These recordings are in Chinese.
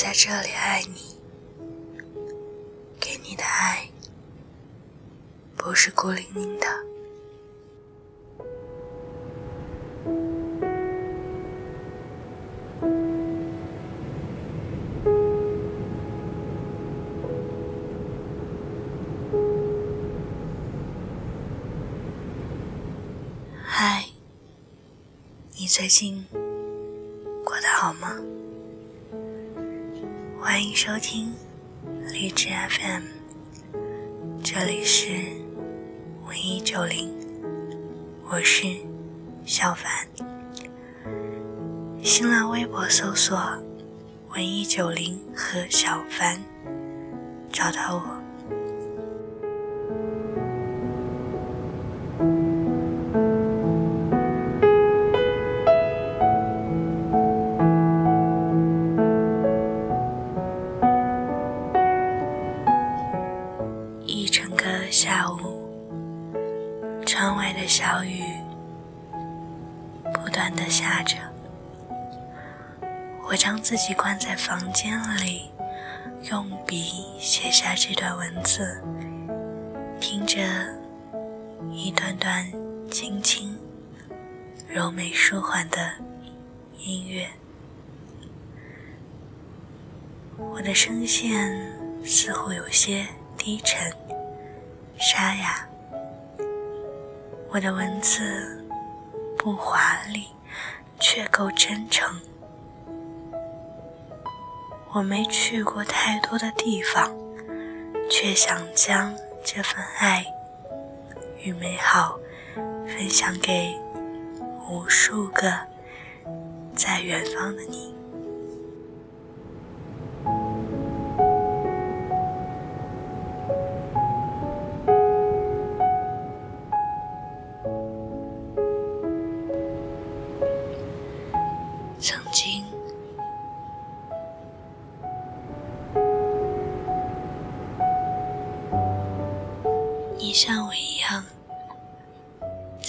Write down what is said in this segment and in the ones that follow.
在这里爱你，给你的爱不是孤零零的。嗨，你最近过得好吗？欢迎收听励志 FM，这里是文艺九零，我是小凡。新浪微博搜索“文艺九零”和小凡，找到我。窗外的小雨不断的下着。我将自己关在房间里，用笔写下这段文字，听着一段段轻轻、柔美、舒缓的音乐。我的声线似乎有些低沉。沙哑，我的文字不华丽，却够真诚。我没去过太多的地方，却想将这份爱与美好分享给无数个在远方的你。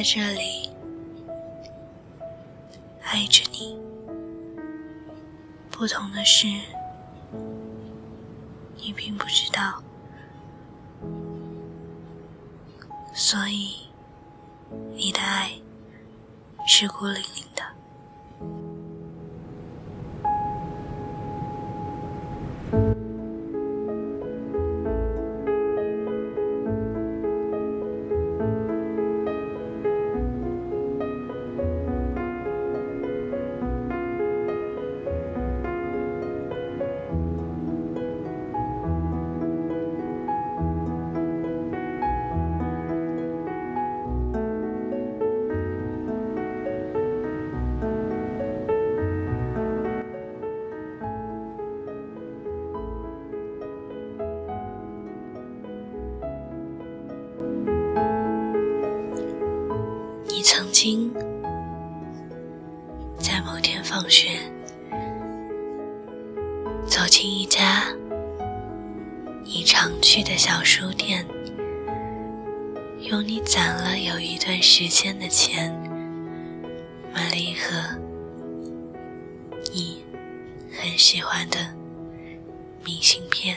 在这里爱着你。不同的是，你并不知道，所以你的爱是孤零零的。某天放学，走进一家你常去的小书店，用你攒了有一段时间的钱，买了一盒你很喜欢的明信片。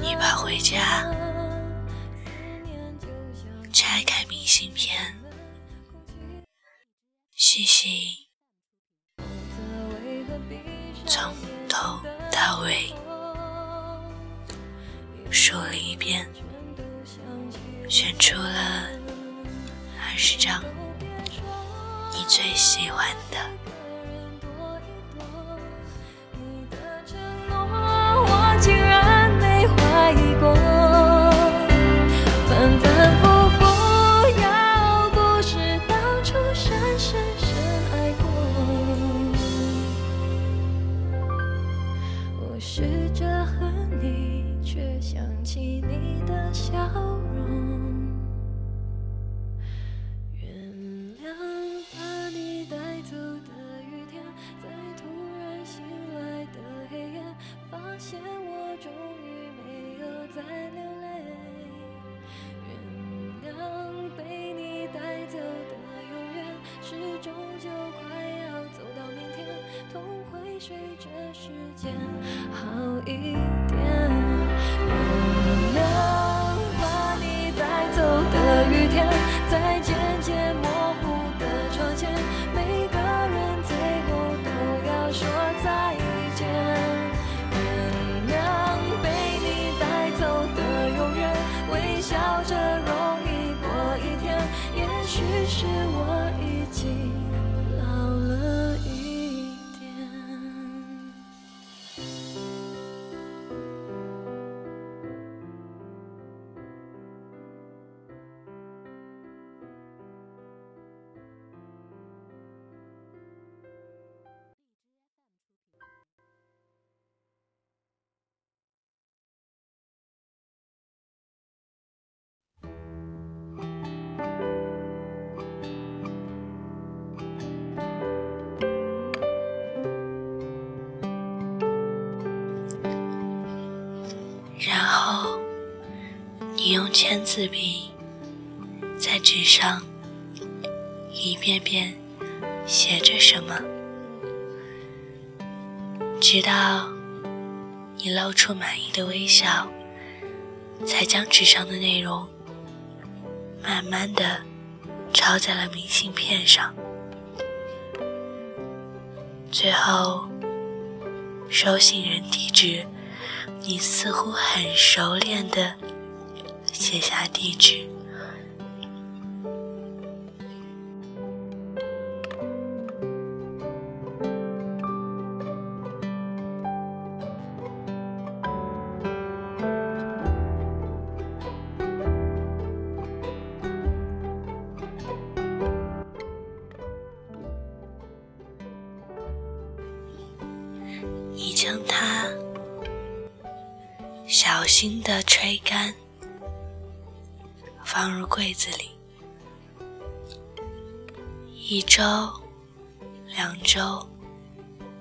你把回家拆开明信片，细细从头到尾数了一遍，选出了二十张你最喜欢的。竟然终究快要走到明天，痛会随着时间好一点。原谅把你带走的雨天，再见你用签字笔在纸上一遍遍写着什么，直到你露出满意的微笑，才将纸上的内容慢慢的抄在了明信片上。最后，收信人地址。你似乎很熟练的写下地址，你将它。小心地吹干，放入柜子里。一周、两周、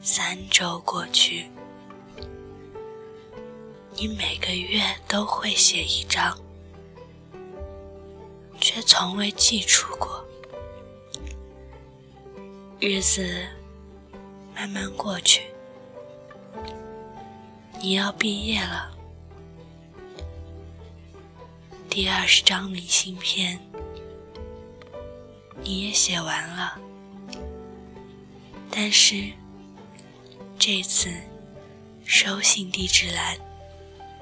三周过去，你每个月都会写一张，却从未寄出过。日子慢慢过去，你要毕业了。第二十张明信片，你也写完了，但是这次收信地址栏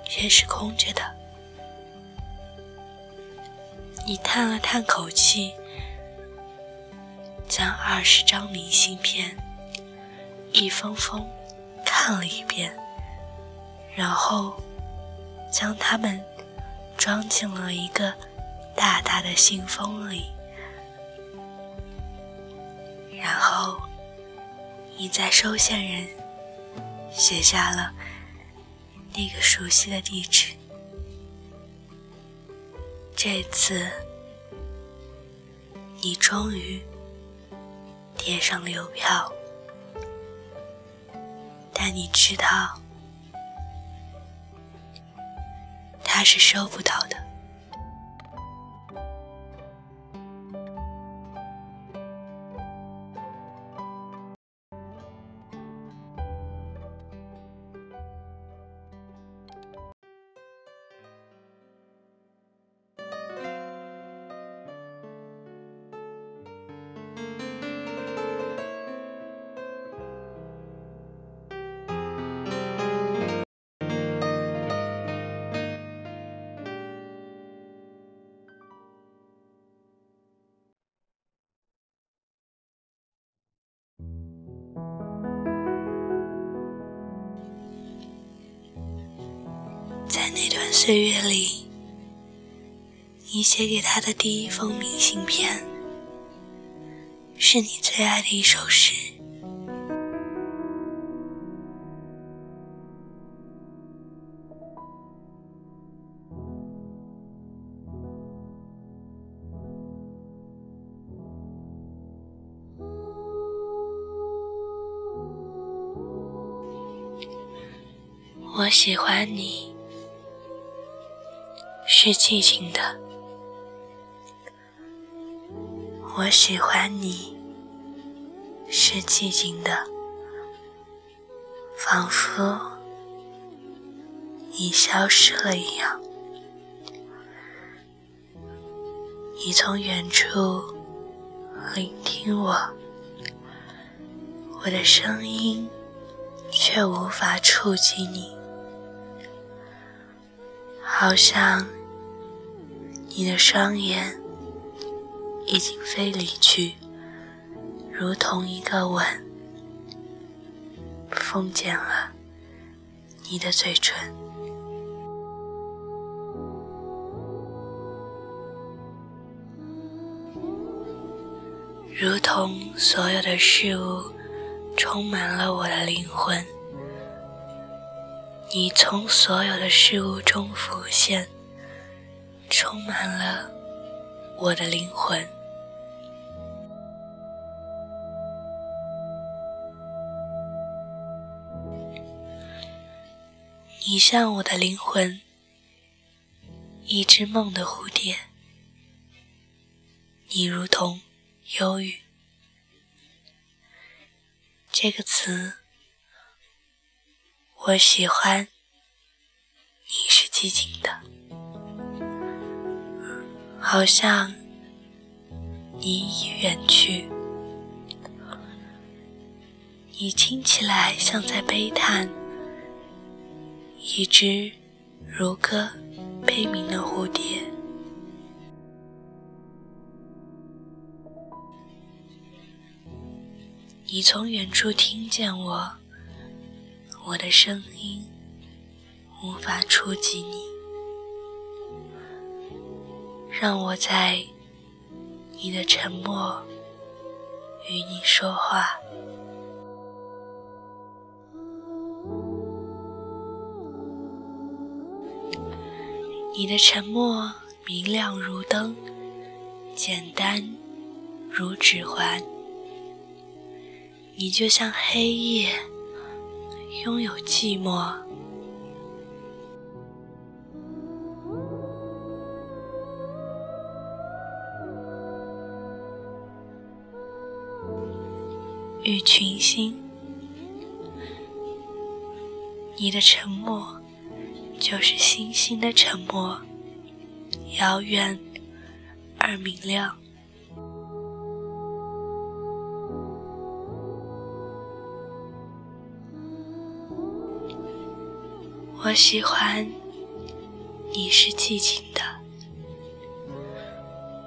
却是空着的。你叹了叹口气，将二十张明信片一封封看了一遍，然后将它们装进了一个大大的信封里，然后你在收件人写下了那个熟悉的地址。这次，你终于贴上了邮票，但你知道，是收不到的。在那段岁月里，你写给他的第一封明信片，是你最爱的一首诗。我喜欢你，是寂静的。我喜欢你，是寂静的，仿佛你消失了一样。你从远处聆听我，我的声音却无法触及你。好像你的双眼已经飞离去，如同一个吻，封缄了你的嘴唇，如同所有的事物充满了我的灵魂。你从所有的事物中浮现，充满了我的灵魂。你像我的灵魂，一只梦的蝴蝶。你如同忧郁这个词。我喜欢你是寂静的，好像你已远去。你听起来像在悲叹，一只如歌悲鸣的蝴蝶。你从远处听见我。我的声音无法触及你，让我在你的沉默与你说话。你的沉默明亮如灯，简单如指环。你就像黑夜。拥有寂寞，与群星，你的沉默就是星星的沉默，遥远而明亮。我喜欢你是寂静的，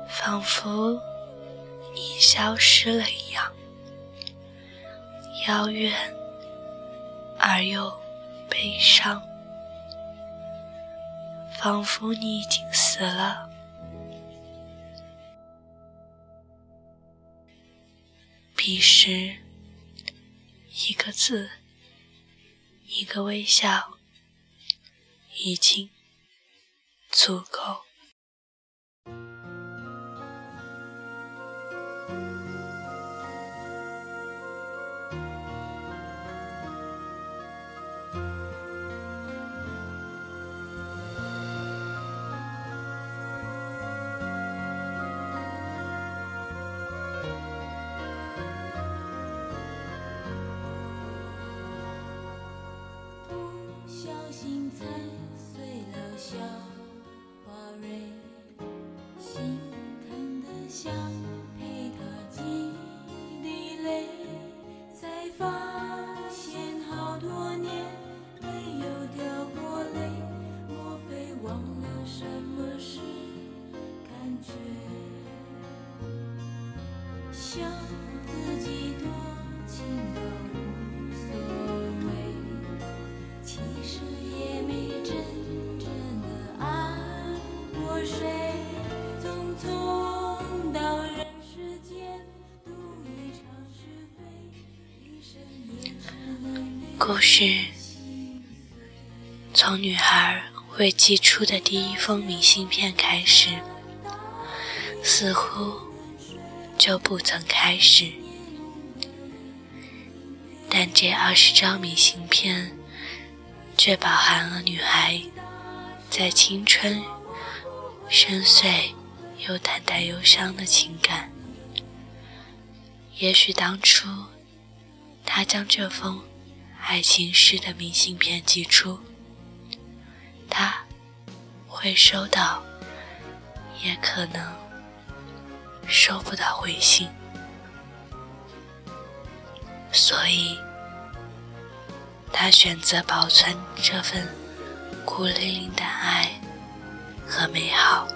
仿佛你消失了一样，遥远而又悲伤，仿佛你已经死了。彼时，一个字，一个微笑。已经足够。故事从女孩未寄出的第一封明信片开始，似乎就不曾开始。但这二十张明信片却饱含了女孩在青春深邃又淡淡忧伤的情感。也许当初她将这封。爱情诗的明信片寄出，他会收到，也可能收不到回信，所以，他选择保存这份孤零零的爱和美好。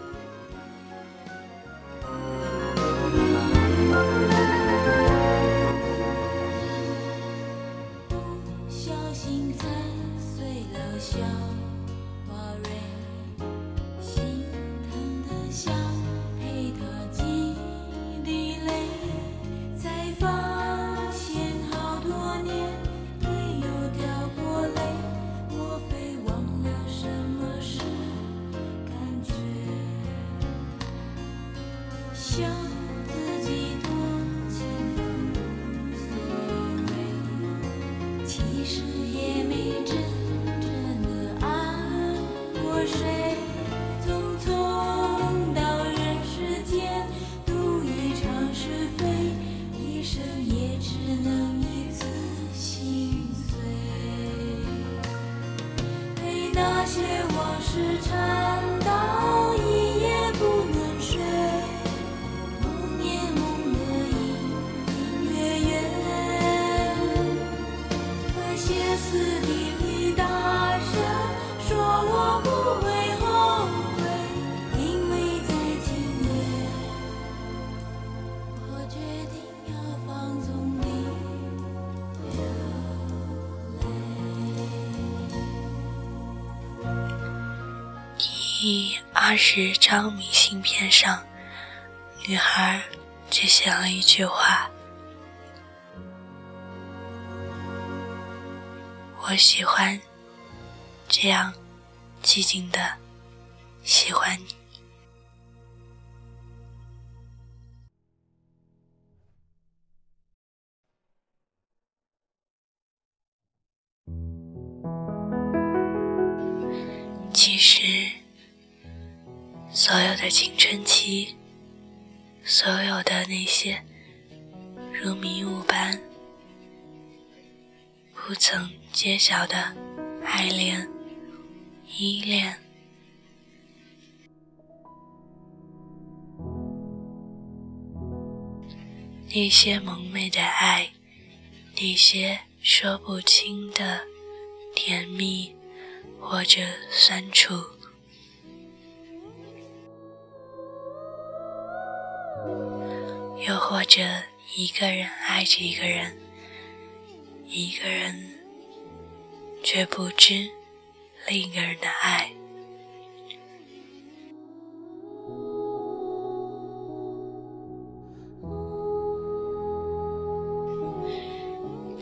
二十张明信片上，女孩只写了一句话：“我喜欢这样寂静的喜欢你。”所有的青春期，所有的那些如迷雾般不曾揭晓的爱恋、依恋，那些蒙昧的爱，那些说不清的甜蜜或者酸楚，又或者一个人爱着一个人，一个人却不知另一个人的爱。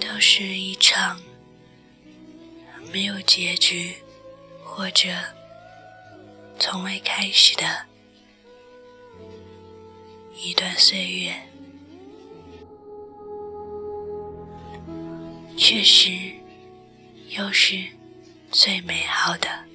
都是一场没有结局，或者从未开始的一段岁月，确实又是最美好的。